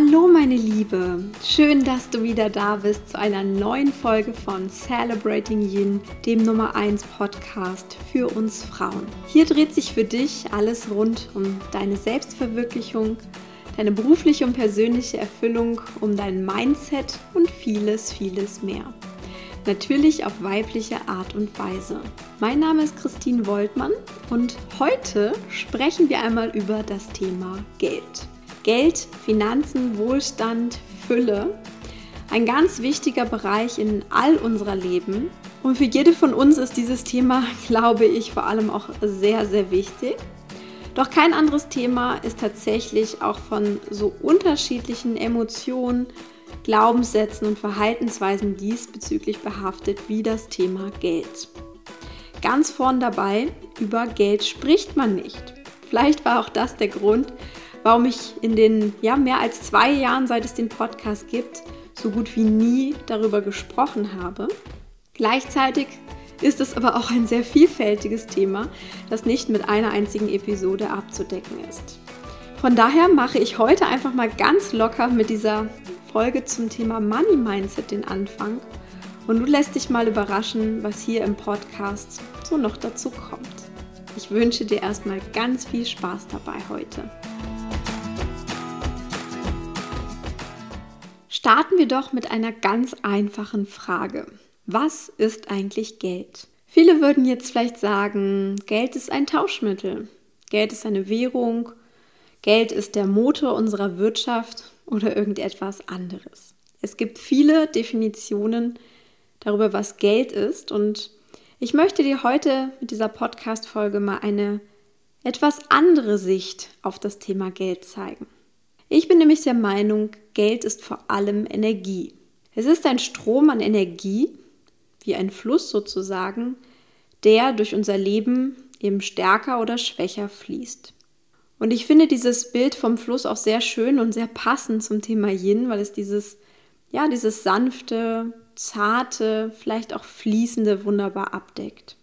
Hallo meine Liebe, schön, dass du wieder da bist zu einer neuen Folge von Celebrating Yin, dem Nummer 1 Podcast für uns Frauen. Hier dreht sich für dich alles rund um deine Selbstverwirklichung, deine berufliche und persönliche Erfüllung, um dein Mindset und vieles, vieles mehr. Natürlich auf weibliche Art und Weise. Mein Name ist Christine Woltmann und heute sprechen wir einmal über das Thema Geld. Geld, Finanzen, Wohlstand, Fülle. Ein ganz wichtiger Bereich in all unserer Leben. Und für jede von uns ist dieses Thema, glaube ich, vor allem auch sehr, sehr wichtig. Doch kein anderes Thema ist tatsächlich auch von so unterschiedlichen Emotionen, Glaubenssätzen und Verhaltensweisen diesbezüglich behaftet wie das Thema Geld. Ganz vorn dabei, über Geld spricht man nicht. Vielleicht war auch das der Grund, warum ich in den ja, mehr als zwei Jahren, seit es den Podcast gibt, so gut wie nie darüber gesprochen habe. Gleichzeitig ist es aber auch ein sehr vielfältiges Thema, das nicht mit einer einzigen Episode abzudecken ist. Von daher mache ich heute einfach mal ganz locker mit dieser Folge zum Thema Money Mindset den Anfang und du lässt dich mal überraschen, was hier im Podcast so noch dazu kommt. Ich wünsche dir erstmal ganz viel Spaß dabei heute. Starten wir doch mit einer ganz einfachen Frage. Was ist eigentlich Geld? Viele würden jetzt vielleicht sagen, Geld ist ein Tauschmittel. Geld ist eine Währung. Geld ist der Motor unserer Wirtschaft oder irgendetwas anderes. Es gibt viele Definitionen darüber, was Geld ist und ich möchte dir heute mit dieser Podcast-Folge mal eine etwas andere Sicht auf das Thema Geld zeigen. Ich bin nämlich der Meinung, Geld ist vor allem Energie. Es ist ein Strom an Energie, wie ein Fluss sozusagen, der durch unser Leben eben stärker oder schwächer fließt. Und ich finde dieses Bild vom Fluss auch sehr schön und sehr passend zum Thema Yin, weil es dieses, ja, dieses sanfte, zarte, vielleicht auch fließende wunderbar abdeckt.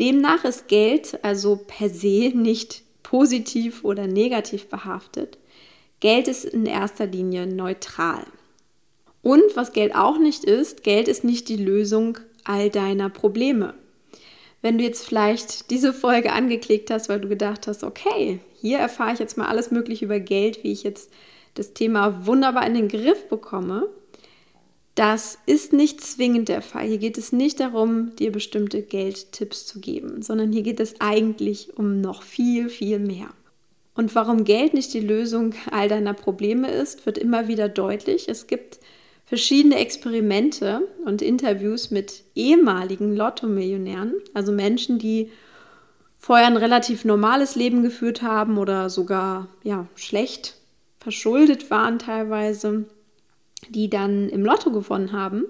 Demnach ist Geld also per se nicht positiv oder negativ behaftet, Geld ist in erster Linie neutral. Und was Geld auch nicht ist, Geld ist nicht die Lösung all deiner Probleme. Wenn du jetzt vielleicht diese Folge angeklickt hast, weil du gedacht hast, okay, hier erfahre ich jetzt mal alles Mögliche über Geld, wie ich jetzt das Thema wunderbar in den Griff bekomme, das ist nicht zwingend der Fall. Hier geht es nicht darum, dir bestimmte Geldtipps zu geben, sondern hier geht es eigentlich um noch viel, viel mehr. Und warum Geld nicht die Lösung all deiner Probleme ist, wird immer wieder deutlich. Es gibt verschiedene Experimente und Interviews mit ehemaligen Lotto-Millionären, also Menschen, die vorher ein relativ normales Leben geführt haben oder sogar ja, schlecht verschuldet waren teilweise, die dann im Lotto gewonnen haben.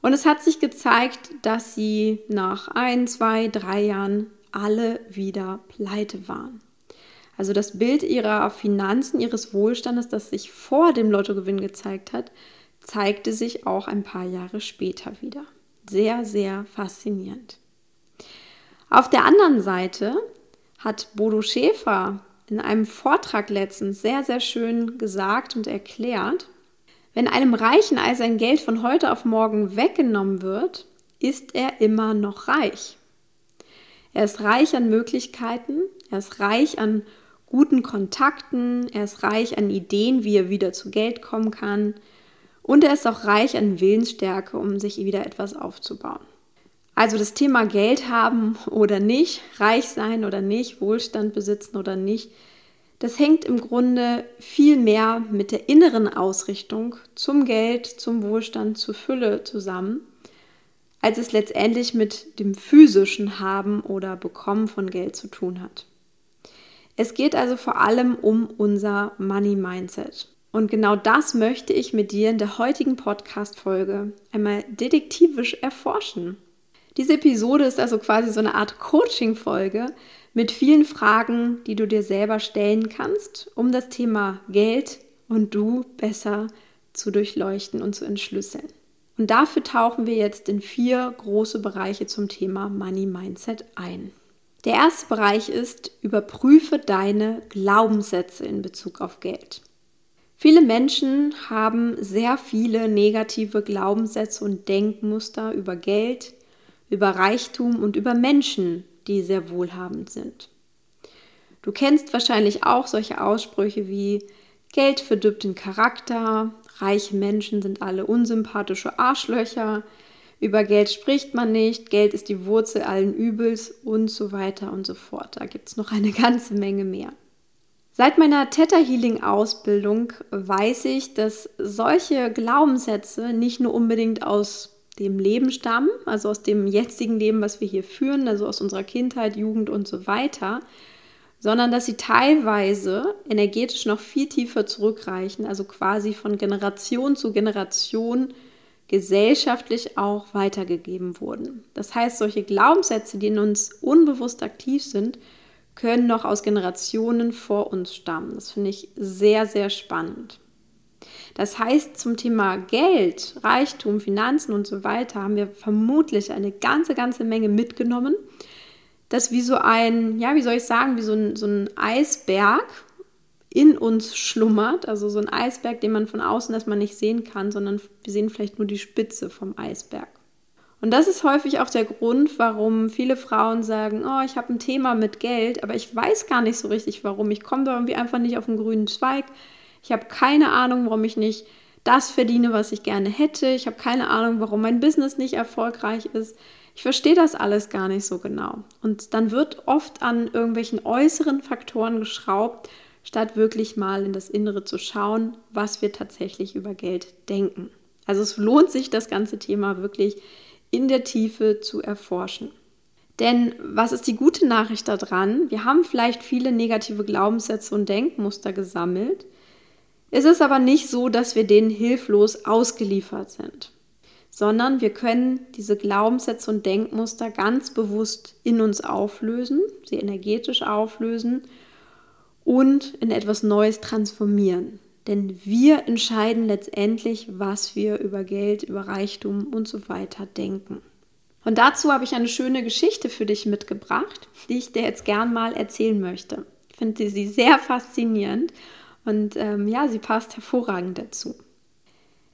Und es hat sich gezeigt, dass sie nach ein, zwei, drei Jahren alle wieder pleite waren. Also das Bild ihrer Finanzen, ihres Wohlstandes, das sich vor dem Lottogewinn gezeigt hat, zeigte sich auch ein paar Jahre später wieder. Sehr, sehr faszinierend. Auf der anderen Seite hat Bodo Schäfer in einem Vortrag letztens sehr, sehr schön gesagt und erklärt, wenn einem Reichen all sein Geld von heute auf morgen weggenommen wird, ist er immer noch reich. Er ist reich an Möglichkeiten, er ist reich an guten Kontakten, er ist reich an Ideen, wie er wieder zu Geld kommen kann und er ist auch reich an Willensstärke, um sich wieder etwas aufzubauen. Also das Thema Geld haben oder nicht, reich sein oder nicht, Wohlstand besitzen oder nicht, das hängt im Grunde viel mehr mit der inneren Ausrichtung zum Geld, zum Wohlstand, zur Fülle zusammen, als es letztendlich mit dem physischen Haben oder Bekommen von Geld zu tun hat. Es geht also vor allem um unser Money Mindset. Und genau das möchte ich mit dir in der heutigen Podcast-Folge einmal detektivisch erforschen. Diese Episode ist also quasi so eine Art Coaching-Folge mit vielen Fragen, die du dir selber stellen kannst, um das Thema Geld und du besser zu durchleuchten und zu entschlüsseln. Und dafür tauchen wir jetzt in vier große Bereiche zum Thema Money Mindset ein. Der erste Bereich ist, überprüfe deine Glaubenssätze in Bezug auf Geld. Viele Menschen haben sehr viele negative Glaubenssätze und Denkmuster über Geld, über Reichtum und über Menschen, die sehr wohlhabend sind. Du kennst wahrscheinlich auch solche Aussprüche wie Geld verdirbt den Charakter, reiche Menschen sind alle unsympathische Arschlöcher, über Geld spricht man nicht, Geld ist die Wurzel allen Übels und so weiter und so fort. Da gibt es noch eine ganze Menge mehr. Seit meiner Theta Healing Ausbildung weiß ich, dass solche Glaubenssätze nicht nur unbedingt aus dem Leben stammen, also aus dem jetzigen Leben, was wir hier führen, also aus unserer Kindheit, Jugend und so weiter, sondern dass sie teilweise energetisch noch viel tiefer zurückreichen, also quasi von Generation zu Generation gesellschaftlich auch weitergegeben wurden. Das heißt, solche Glaubenssätze, die in uns unbewusst aktiv sind, können noch aus Generationen vor uns stammen. Das finde ich sehr, sehr spannend. Das heißt, zum Thema Geld, Reichtum, Finanzen und so weiter haben wir vermutlich eine ganze, ganze Menge mitgenommen, das wie so ein, ja, wie soll ich sagen, wie so ein, so ein Eisberg in uns schlummert. Also so ein Eisberg, den man von außen erstmal nicht sehen kann, sondern wir sehen vielleicht nur die Spitze vom Eisberg. Und das ist häufig auch der Grund, warum viele Frauen sagen, oh, ich habe ein Thema mit Geld, aber ich weiß gar nicht so richtig warum. Ich komme da irgendwie einfach nicht auf den grünen Zweig. Ich habe keine Ahnung, warum ich nicht das verdiene, was ich gerne hätte. Ich habe keine Ahnung, warum mein Business nicht erfolgreich ist. Ich verstehe das alles gar nicht so genau. Und dann wird oft an irgendwelchen äußeren Faktoren geschraubt, statt wirklich mal in das Innere zu schauen, was wir tatsächlich über Geld denken. Also es lohnt sich, das ganze Thema wirklich in der Tiefe zu erforschen. Denn was ist die gute Nachricht daran? Wir haben vielleicht viele negative Glaubenssätze und Denkmuster gesammelt. Es ist aber nicht so, dass wir denen hilflos ausgeliefert sind sondern wir können diese Glaubenssätze und Denkmuster ganz bewusst in uns auflösen, sie energetisch auflösen und in etwas Neues transformieren. Denn wir entscheiden letztendlich, was wir über Geld, über Reichtum und so weiter denken. Und dazu habe ich eine schöne Geschichte für dich mitgebracht, die ich dir jetzt gern mal erzählen möchte. Ich finde sie sehr faszinierend und ähm, ja, sie passt hervorragend dazu.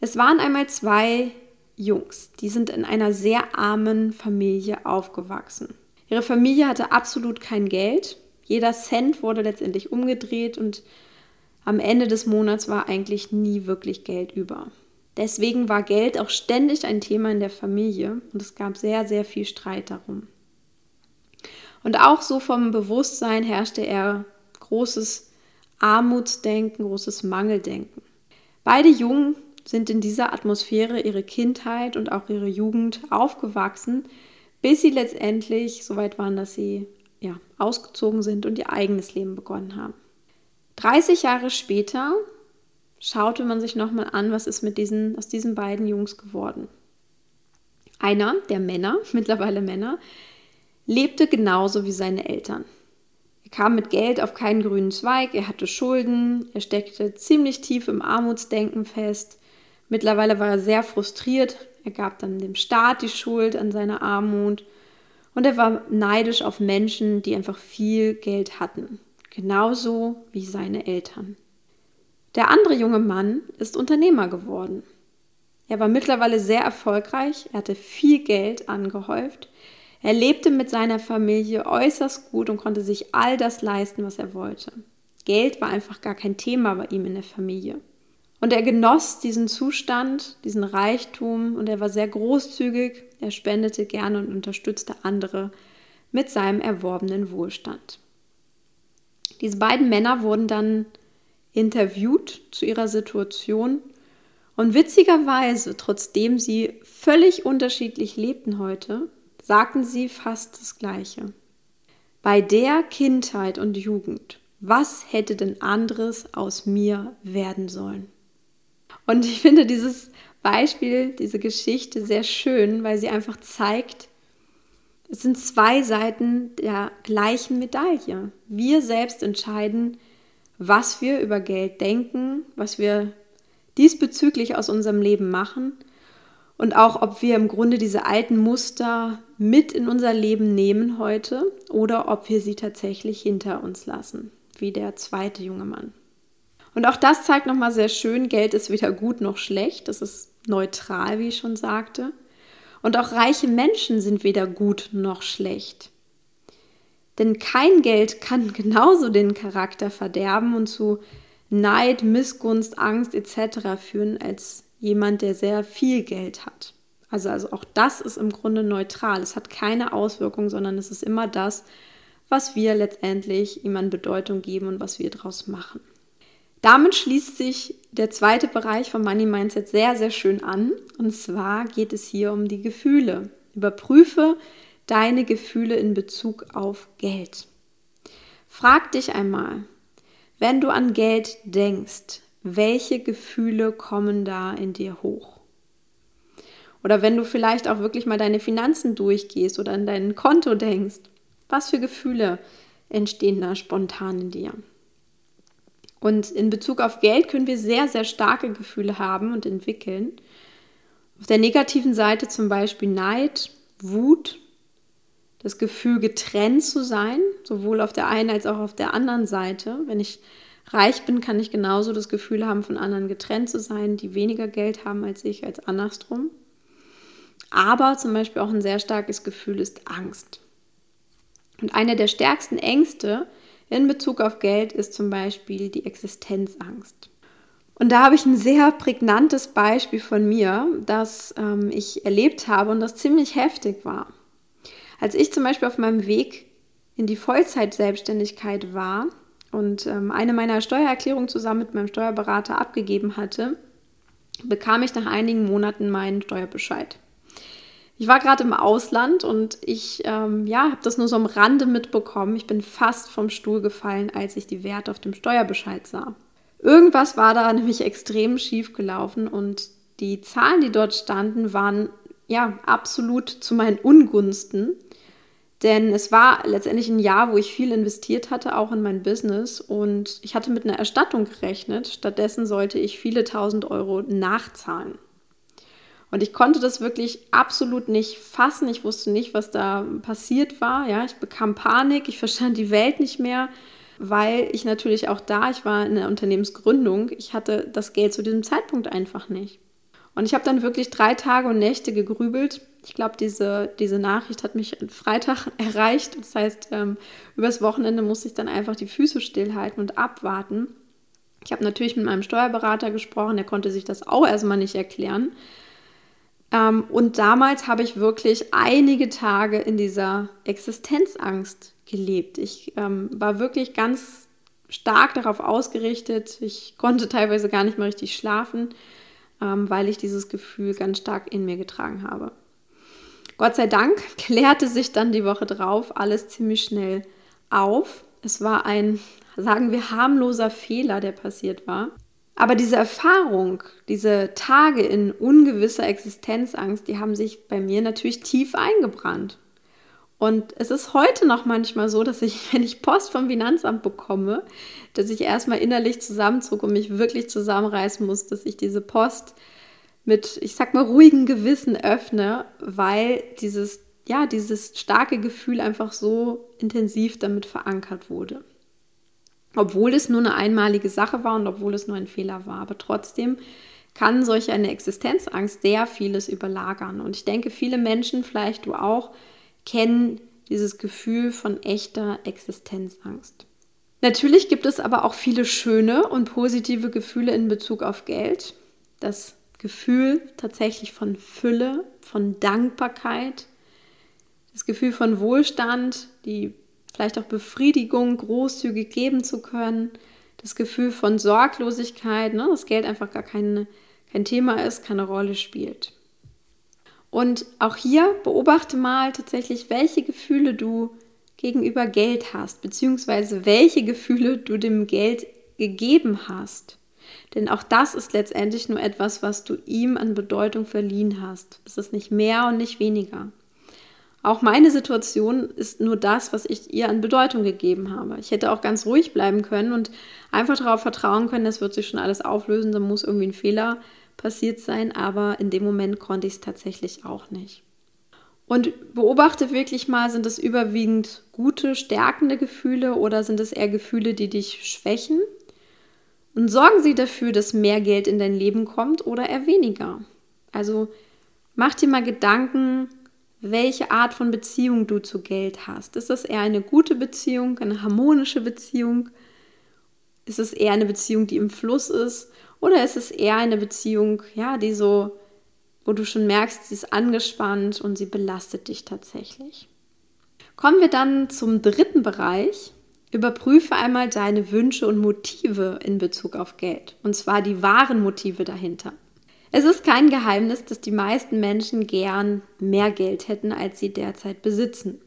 Es waren einmal zwei Jungs. Die sind in einer sehr armen Familie aufgewachsen. Ihre Familie hatte absolut kein Geld. Jeder Cent wurde letztendlich umgedreht und am Ende des Monats war eigentlich nie wirklich Geld über. Deswegen war Geld auch ständig ein Thema in der Familie und es gab sehr, sehr viel Streit darum. Und auch so vom Bewusstsein herrschte er großes Armutsdenken, großes Mangeldenken. Beide Jungen sind in dieser Atmosphäre ihre Kindheit und auch ihre Jugend aufgewachsen, bis sie letztendlich so weit waren, dass sie ja, ausgezogen sind und ihr eigenes Leben begonnen haben. 30 Jahre später schaute man sich nochmal an, was ist mit diesen, aus diesen beiden Jungs geworden. Einer der Männer, mittlerweile Männer, lebte genauso wie seine Eltern. Er kam mit Geld auf keinen grünen Zweig, er hatte Schulden, er steckte ziemlich tief im Armutsdenken fest Mittlerweile war er sehr frustriert. Er gab dann dem Staat die Schuld an seiner Armut. Und er war neidisch auf Menschen, die einfach viel Geld hatten. Genauso wie seine Eltern. Der andere junge Mann ist Unternehmer geworden. Er war mittlerweile sehr erfolgreich, er hatte viel Geld angehäuft, er lebte mit seiner Familie äußerst gut und konnte sich all das leisten, was er wollte. Geld war einfach gar kein Thema bei ihm in der Familie. Und er genoss diesen Zustand, diesen Reichtum und er war sehr großzügig. Er spendete gerne und unterstützte andere mit seinem erworbenen Wohlstand. Diese beiden Männer wurden dann interviewt zu ihrer Situation und witzigerweise, trotzdem sie völlig unterschiedlich lebten heute, sagten sie fast das Gleiche. Bei der Kindheit und Jugend, was hätte denn anderes aus mir werden sollen? Und ich finde dieses Beispiel, diese Geschichte sehr schön, weil sie einfach zeigt, es sind zwei Seiten der gleichen Medaille. Wir selbst entscheiden, was wir über Geld denken, was wir diesbezüglich aus unserem Leben machen und auch, ob wir im Grunde diese alten Muster mit in unser Leben nehmen heute oder ob wir sie tatsächlich hinter uns lassen, wie der zweite junge Mann. Und auch das zeigt nochmal sehr schön, Geld ist weder gut noch schlecht, das ist neutral, wie ich schon sagte. Und auch reiche Menschen sind weder gut noch schlecht. Denn kein Geld kann genauso den Charakter verderben und zu Neid, Missgunst, Angst etc. führen als jemand, der sehr viel Geld hat. Also, also auch das ist im Grunde neutral. Es hat keine Auswirkung, sondern es ist immer das, was wir letztendlich ihm an Bedeutung geben und was wir daraus machen. Damit schließt sich der zweite Bereich vom Money Mindset sehr, sehr schön an. Und zwar geht es hier um die Gefühle. Überprüfe deine Gefühle in Bezug auf Geld. Frag dich einmal, wenn du an Geld denkst, welche Gefühle kommen da in dir hoch? Oder wenn du vielleicht auch wirklich mal deine Finanzen durchgehst oder an dein Konto denkst, was für Gefühle entstehen da spontan in dir? Und in Bezug auf Geld können wir sehr, sehr starke Gefühle haben und entwickeln. Auf der negativen Seite zum Beispiel Neid, Wut, das Gefühl, getrennt zu sein, sowohl auf der einen als auch auf der anderen Seite. Wenn ich reich bin, kann ich genauso das Gefühl haben, von anderen getrennt zu sein, die weniger Geld haben als ich, als andersrum. Aber zum Beispiel auch ein sehr starkes Gefühl ist Angst. Und eine der stärksten Ängste in Bezug auf Geld ist zum Beispiel die Existenzangst. Und da habe ich ein sehr prägnantes Beispiel von mir, das ähm, ich erlebt habe und das ziemlich heftig war. Als ich zum Beispiel auf meinem Weg in die Vollzeitselbstständigkeit war und ähm, eine meiner Steuererklärungen zusammen mit meinem Steuerberater abgegeben hatte, bekam ich nach einigen Monaten meinen Steuerbescheid. Ich war gerade im Ausland und ich ähm, ja, habe das nur so am Rande mitbekommen. Ich bin fast vom Stuhl gefallen, als ich die Werte auf dem Steuerbescheid sah. Irgendwas war da nämlich extrem schief gelaufen und die Zahlen, die dort standen, waren ja absolut zu meinen Ungunsten. Denn es war letztendlich ein Jahr, wo ich viel investiert hatte, auch in mein Business. Und ich hatte mit einer Erstattung gerechnet. Stattdessen sollte ich viele tausend Euro nachzahlen. Und ich konnte das wirklich absolut nicht fassen. Ich wusste nicht, was da passiert war. Ja, ich bekam Panik, ich verstand die Welt nicht mehr, weil ich natürlich auch da, ich war in der Unternehmensgründung, ich hatte das Geld zu diesem Zeitpunkt einfach nicht. Und ich habe dann wirklich drei Tage und Nächte gegrübelt. Ich glaube, diese, diese Nachricht hat mich Freitag erreicht. Das heißt, ähm, übers Wochenende musste ich dann einfach die Füße stillhalten und abwarten. Ich habe natürlich mit meinem Steuerberater gesprochen, der konnte sich das auch erstmal nicht erklären. Ähm, und damals habe ich wirklich einige Tage in dieser Existenzangst gelebt. Ich ähm, war wirklich ganz stark darauf ausgerichtet. Ich konnte teilweise gar nicht mehr richtig schlafen, ähm, weil ich dieses Gefühl ganz stark in mir getragen habe. Gott sei Dank klärte sich dann die Woche drauf alles ziemlich schnell auf. Es war ein, sagen wir, harmloser Fehler, der passiert war. Aber diese Erfahrung, diese Tage in ungewisser Existenzangst, die haben sich bei mir natürlich tief eingebrannt. Und es ist heute noch manchmal so, dass ich, wenn ich Post vom Finanzamt bekomme, dass ich erstmal innerlich zusammenzucke und mich wirklich zusammenreißen muss, dass ich diese Post mit, ich sag mal, ruhigem Gewissen öffne, weil dieses, ja, dieses starke Gefühl einfach so intensiv damit verankert wurde obwohl es nur eine einmalige Sache war und obwohl es nur ein Fehler war. Aber trotzdem kann solch eine Existenzangst sehr vieles überlagern. Und ich denke, viele Menschen, vielleicht du auch, kennen dieses Gefühl von echter Existenzangst. Natürlich gibt es aber auch viele schöne und positive Gefühle in Bezug auf Geld. Das Gefühl tatsächlich von Fülle, von Dankbarkeit, das Gefühl von Wohlstand, die vielleicht auch Befriedigung großzügig geben zu können, das Gefühl von Sorglosigkeit, ne, dass Geld einfach gar kein, kein Thema ist, keine Rolle spielt. Und auch hier beobachte mal tatsächlich, welche Gefühle du gegenüber Geld hast, beziehungsweise welche Gefühle du dem Geld gegeben hast. Denn auch das ist letztendlich nur etwas, was du ihm an Bedeutung verliehen hast. Es ist nicht mehr und nicht weniger. Auch meine Situation ist nur das, was ich ihr an Bedeutung gegeben habe. Ich hätte auch ganz ruhig bleiben können und einfach darauf vertrauen können, das wird sich schon alles auflösen, da muss irgendwie ein Fehler passiert sein, aber in dem Moment konnte ich es tatsächlich auch nicht. Und beobachte wirklich mal, sind es überwiegend gute, stärkende Gefühle oder sind es eher Gefühle, die dich schwächen? Und sorgen Sie dafür, dass mehr Geld in dein Leben kommt oder eher weniger. Also mach dir mal Gedanken, welche Art von Beziehung du zu Geld hast. Ist das eher eine gute Beziehung, eine harmonische Beziehung? Ist es eher eine Beziehung, die im Fluss ist? Oder ist es eher eine Beziehung, ja, die so, wo du schon merkst, sie ist angespannt und sie belastet dich tatsächlich? Kommen wir dann zum dritten Bereich. Überprüfe einmal deine Wünsche und Motive in Bezug auf Geld. Und zwar die wahren Motive dahinter. Es ist kein Geheimnis, dass die meisten Menschen gern mehr Geld hätten, als sie derzeit besitzen.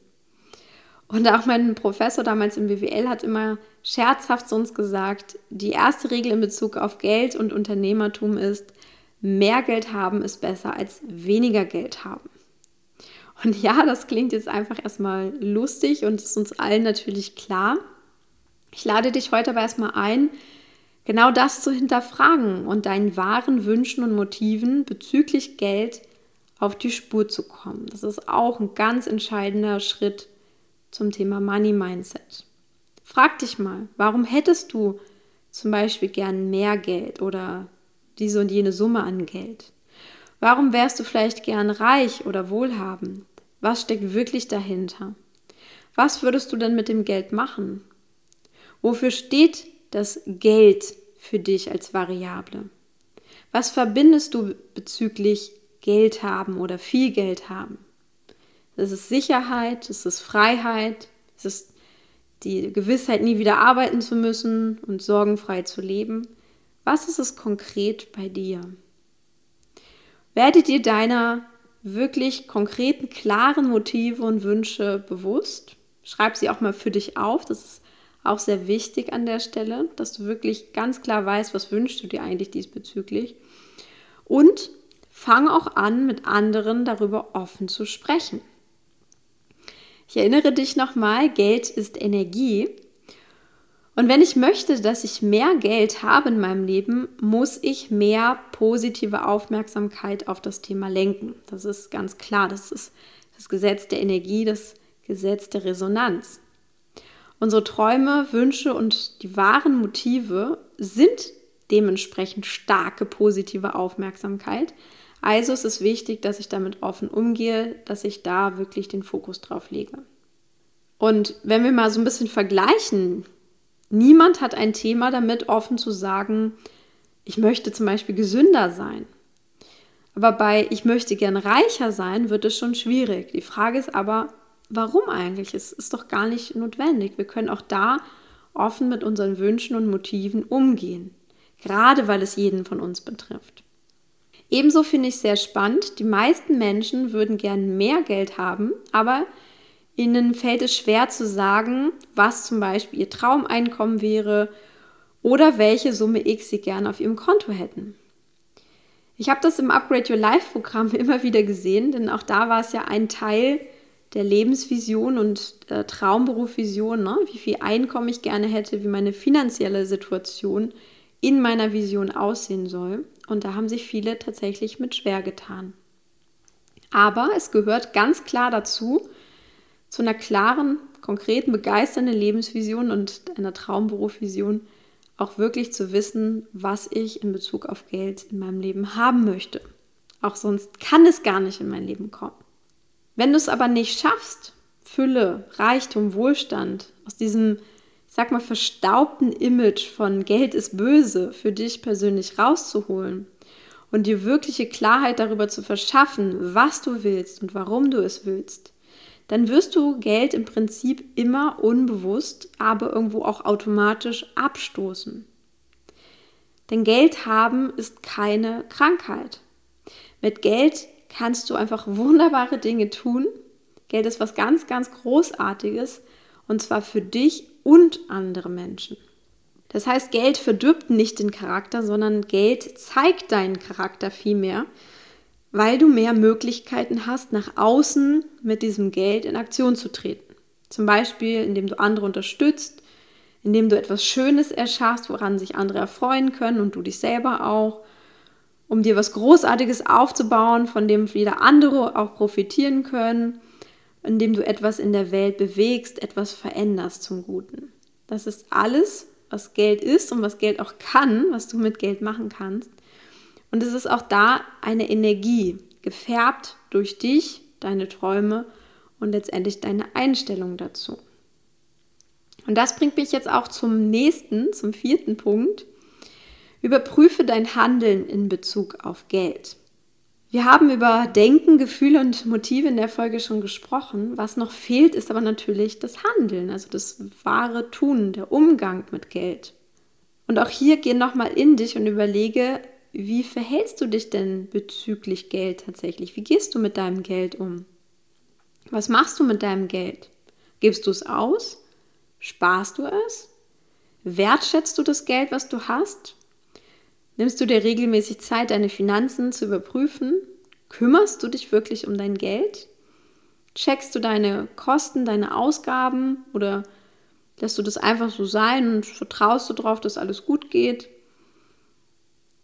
Und auch mein Professor damals im BWL hat immer scherzhaft zu uns gesagt, die erste Regel in Bezug auf Geld und Unternehmertum ist, mehr Geld haben ist besser als weniger Geld haben. Und ja, das klingt jetzt einfach erstmal lustig und ist uns allen natürlich klar. Ich lade dich heute aber erstmal ein, genau das zu hinterfragen und deinen wahren Wünschen und Motiven bezüglich Geld auf die Spur zu kommen. Das ist auch ein ganz entscheidender Schritt zum Thema Money Mindset. Frag dich mal, warum hättest du zum Beispiel gern mehr Geld oder diese und jene Summe an Geld? Warum wärst du vielleicht gern reich oder wohlhabend? Was steckt wirklich dahinter? Was würdest du denn mit dem Geld machen? Wofür steht das Geld für dich als Variable? Was verbindest du bezüglich Geld haben oder viel Geld haben? Es ist Sicherheit, es ist Freiheit, es ist die Gewissheit, nie wieder arbeiten zu müssen und sorgenfrei zu leben. Was ist es konkret bei dir? Werde dir deiner wirklich konkreten, klaren Motive und Wünsche bewusst. Schreib sie auch mal für dich auf. Das ist auch sehr wichtig an der Stelle, dass du wirklich ganz klar weißt, was wünschst du dir eigentlich diesbezüglich. Und fang auch an, mit anderen darüber offen zu sprechen. Ich erinnere dich nochmal, Geld ist Energie. Und wenn ich möchte, dass ich mehr Geld habe in meinem Leben, muss ich mehr positive Aufmerksamkeit auf das Thema lenken. Das ist ganz klar. Das ist das Gesetz der Energie, das Gesetz der Resonanz. Unsere Träume, Wünsche und die wahren Motive sind dementsprechend starke positive Aufmerksamkeit. Also ist es wichtig, dass ich damit offen umgehe, dass ich da wirklich den Fokus drauf lege. Und wenn wir mal so ein bisschen vergleichen, niemand hat ein Thema damit, offen zu sagen, ich möchte zum Beispiel gesünder sein. Aber bei ich möchte gern reicher sein, wird es schon schwierig. Die Frage ist aber, warum eigentlich? Es ist doch gar nicht notwendig. Wir können auch da offen mit unseren Wünschen und Motiven umgehen, gerade weil es jeden von uns betrifft. Ebenso finde ich sehr spannend, die meisten Menschen würden gern mehr Geld haben, aber ihnen fällt es schwer zu sagen, was zum Beispiel ihr Traumeinkommen wäre oder welche Summe X sie gerne auf ihrem Konto hätten. Ich habe das im Upgrade Your Life Programm immer wieder gesehen, denn auch da war es ja ein Teil der Lebensvision und äh, Traumberufvision, ne? wie viel Einkommen ich gerne hätte, wie meine finanzielle Situation in meiner Vision aussehen soll. Und da haben sich viele tatsächlich mit schwer getan. Aber es gehört ganz klar dazu, zu einer klaren, konkreten, begeisternden Lebensvision und einer Traumberufvision auch wirklich zu wissen, was ich in Bezug auf Geld in meinem Leben haben möchte. Auch sonst kann es gar nicht in mein Leben kommen. Wenn du es aber nicht schaffst, Fülle, Reichtum, Wohlstand aus diesem, ich sag mal, verstaubten Image von Geld ist böse für dich persönlich rauszuholen und dir wirkliche Klarheit darüber zu verschaffen, was du willst und warum du es willst, dann wirst du Geld im Prinzip immer unbewusst, aber irgendwo auch automatisch abstoßen. Denn Geld haben ist keine Krankheit. Mit Geld kannst du einfach wunderbare Dinge tun. Geld ist was ganz, ganz Großartiges und zwar für dich und andere Menschen. Das heißt, Geld verdirbt nicht den Charakter, sondern Geld zeigt deinen Charakter vielmehr, weil du mehr Möglichkeiten hast, nach außen mit diesem Geld in Aktion zu treten. Zum Beispiel, indem du andere unterstützt, indem du etwas Schönes erschaffst, woran sich andere erfreuen können und du dich selber auch um dir was Großartiges aufzubauen, von dem wieder andere auch profitieren können, indem du etwas in der Welt bewegst, etwas veränderst zum Guten. Das ist alles was Geld ist und was Geld auch kann, was du mit Geld machen kannst. Und es ist auch da eine Energie, gefärbt durch dich, deine Träume und letztendlich deine Einstellung dazu. Und das bringt mich jetzt auch zum nächsten, zum vierten Punkt. Überprüfe dein Handeln in Bezug auf Geld. Wir haben über Denken, Gefühle und Motive in der Folge schon gesprochen. Was noch fehlt, ist aber natürlich das Handeln, also das wahre Tun, der Umgang mit Geld. Und auch hier geh nochmal in dich und überlege, wie verhältst du dich denn bezüglich Geld tatsächlich? Wie gehst du mit deinem Geld um? Was machst du mit deinem Geld? Gibst du es aus? Sparst du es? Wertschätzt du das Geld, was du hast? Nimmst du dir regelmäßig Zeit, deine Finanzen zu überprüfen? Kümmerst du dich wirklich um dein Geld? Checkst du deine Kosten, deine Ausgaben oder lässt du das einfach so sein und vertraust du darauf, dass alles gut geht?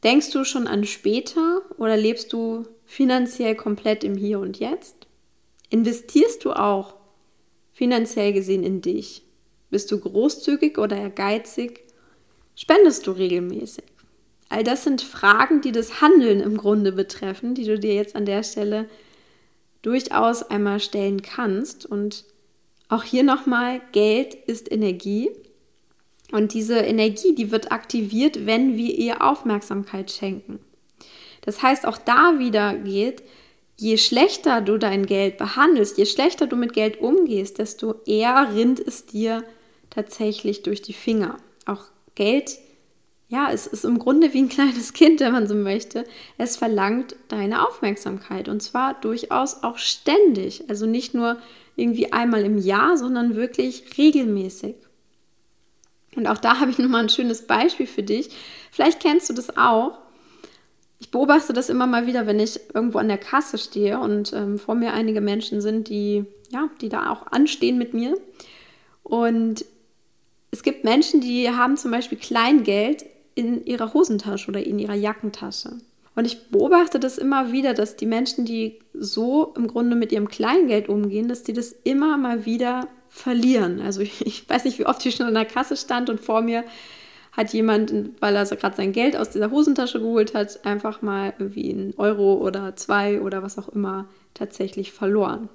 Denkst du schon an später oder lebst du finanziell komplett im Hier und Jetzt? Investierst du auch finanziell gesehen in dich? Bist du großzügig oder ehrgeizig? Spendest du regelmäßig? All das sind Fragen, die das Handeln im Grunde betreffen, die du dir jetzt an der Stelle durchaus einmal stellen kannst. Und auch hier nochmal, Geld ist Energie. Und diese Energie, die wird aktiviert, wenn wir ihr Aufmerksamkeit schenken. Das heißt, auch da wieder geht, je schlechter du dein Geld behandelst, je schlechter du mit Geld umgehst, desto eher rinnt es dir tatsächlich durch die Finger. Auch Geld ja, es ist im Grunde wie ein kleines Kind, wenn man so möchte. Es verlangt deine Aufmerksamkeit und zwar durchaus auch ständig. Also nicht nur irgendwie einmal im Jahr, sondern wirklich regelmäßig. Und auch da habe ich nochmal ein schönes Beispiel für dich. Vielleicht kennst du das auch. Ich beobachte das immer mal wieder, wenn ich irgendwo an der Kasse stehe und ähm, vor mir einige Menschen sind, die, ja, die da auch anstehen mit mir. Und es gibt Menschen, die haben zum Beispiel Kleingeld in ihrer Hosentasche oder in ihrer Jackentasche. Und ich beobachte das immer wieder, dass die Menschen, die so im Grunde mit ihrem Kleingeld umgehen, dass die das immer mal wieder verlieren. Also ich, weiß nicht, wie oft ich schon an der Kasse stand und vor mir hat jemand, weil er gerade sein Geld aus dieser Hosentasche geholt hat, einfach mal irgendwie einen Euro oder zwei oder was auch immer tatsächlich verloren.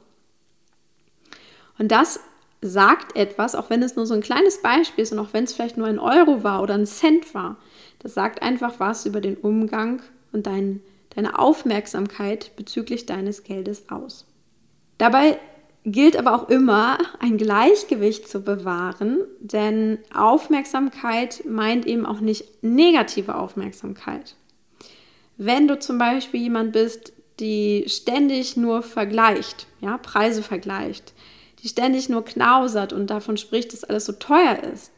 Und das sagt etwas, auch wenn es nur so ein kleines Beispiel ist und auch wenn es vielleicht nur ein Euro war oder ein Cent war. Das sagt einfach was über den Umgang und dein, deine Aufmerksamkeit bezüglich deines Geldes aus. Dabei gilt aber auch immer, ein Gleichgewicht zu bewahren, denn Aufmerksamkeit meint eben auch nicht negative Aufmerksamkeit. Wenn du zum Beispiel jemand bist, die ständig nur vergleicht, ja, Preise vergleicht, die ständig nur knausert und davon spricht, dass alles so teuer ist,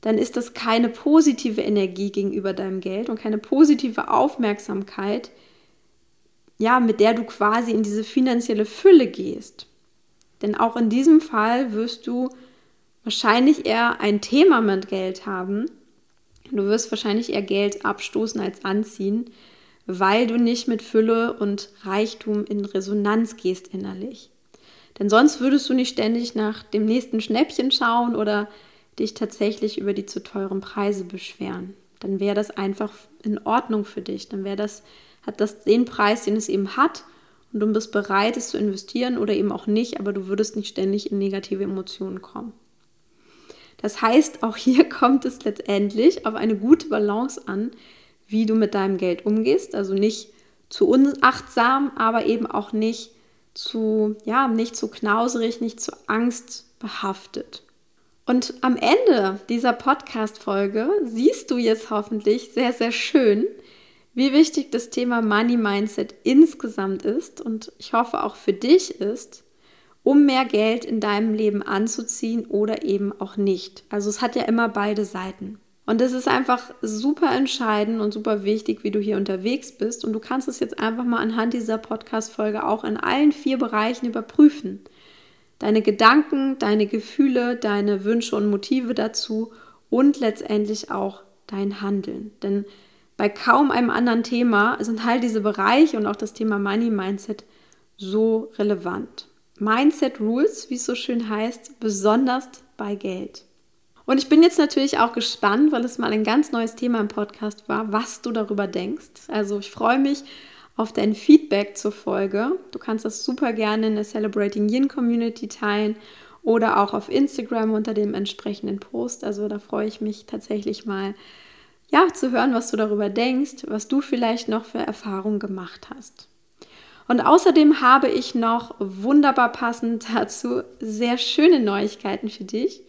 dann ist das keine positive Energie gegenüber deinem Geld und keine positive Aufmerksamkeit, ja, mit der du quasi in diese finanzielle Fülle gehst. Denn auch in diesem Fall wirst du wahrscheinlich eher ein Thema mit Geld haben. Du wirst wahrscheinlich eher Geld abstoßen als anziehen, weil du nicht mit Fülle und Reichtum in Resonanz gehst innerlich. Denn sonst würdest du nicht ständig nach dem nächsten Schnäppchen schauen oder dich tatsächlich über die zu teuren Preise beschweren. Dann wäre das einfach in Ordnung für dich. Dann wäre das, hat das den Preis, den es eben hat und du bist bereit, es zu investieren oder eben auch nicht, aber du würdest nicht ständig in negative Emotionen kommen. Das heißt, auch hier kommt es letztendlich auf eine gute Balance an, wie du mit deinem Geld umgehst. Also nicht zu unachtsam, aber eben auch nicht zu, ja, nicht zu knauserig, nicht zu angstbehaftet. Und am Ende dieser Podcast-Folge siehst du jetzt hoffentlich sehr, sehr schön, wie wichtig das Thema Money Mindset insgesamt ist und ich hoffe auch für dich ist, um mehr Geld in deinem Leben anzuziehen oder eben auch nicht. Also es hat ja immer beide Seiten. Und es ist einfach super entscheidend und super wichtig, wie du hier unterwegs bist. Und du kannst es jetzt einfach mal anhand dieser Podcast-Folge auch in allen vier Bereichen überprüfen. Deine Gedanken, deine Gefühle, deine Wünsche und Motive dazu und letztendlich auch dein Handeln. Denn bei kaum einem anderen Thema sind halt diese Bereiche und auch das Thema Money Mindset so relevant. Mindset Rules, wie es so schön heißt, besonders bei Geld. Und ich bin jetzt natürlich auch gespannt, weil es mal ein ganz neues Thema im Podcast war, was du darüber denkst. Also ich freue mich auf dein Feedback zur Folge. Du kannst das super gerne in der Celebrating Yin Community teilen oder auch auf Instagram unter dem entsprechenden Post. Also da freue ich mich tatsächlich mal, ja, zu hören, was du darüber denkst, was du vielleicht noch für Erfahrungen gemacht hast. Und außerdem habe ich noch wunderbar passend dazu sehr schöne Neuigkeiten für dich.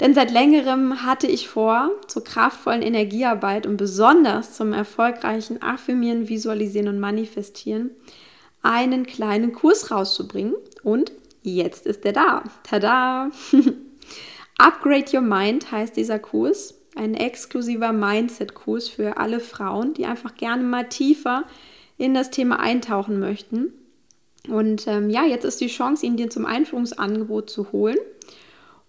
Denn seit längerem hatte ich vor, zur kraftvollen Energiearbeit und besonders zum erfolgreichen Affirmieren, Visualisieren und Manifestieren einen kleinen Kurs rauszubringen. Und jetzt ist er da. Tada! Upgrade Your Mind heißt dieser Kurs. Ein exklusiver Mindset-Kurs für alle Frauen, die einfach gerne mal tiefer in das Thema eintauchen möchten. Und ähm, ja, jetzt ist die Chance, ihn dir zum Einführungsangebot zu holen.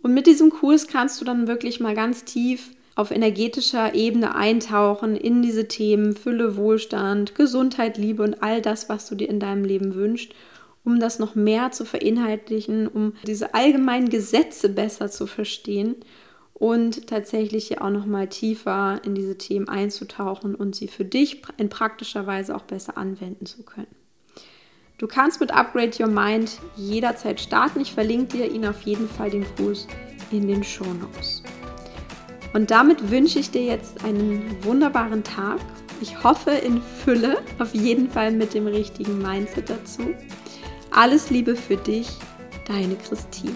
Und mit diesem Kurs kannst du dann wirklich mal ganz tief auf energetischer Ebene eintauchen in diese Themen Fülle, Wohlstand, Gesundheit, Liebe und all das, was du dir in deinem Leben wünschst, um das noch mehr zu verinhaltlichen, um diese allgemeinen Gesetze besser zu verstehen und tatsächlich hier auch noch mal tiefer in diese Themen einzutauchen und sie für dich in praktischer Weise auch besser anwenden zu können. Du kannst mit Upgrade Your Mind jederzeit starten. Ich verlinke dir ihn auf jeden Fall den Kurs in den Show Notes. Und damit wünsche ich dir jetzt einen wunderbaren Tag. Ich hoffe in Fülle, auf jeden Fall mit dem richtigen Mindset dazu. Alles Liebe für dich, deine Christine.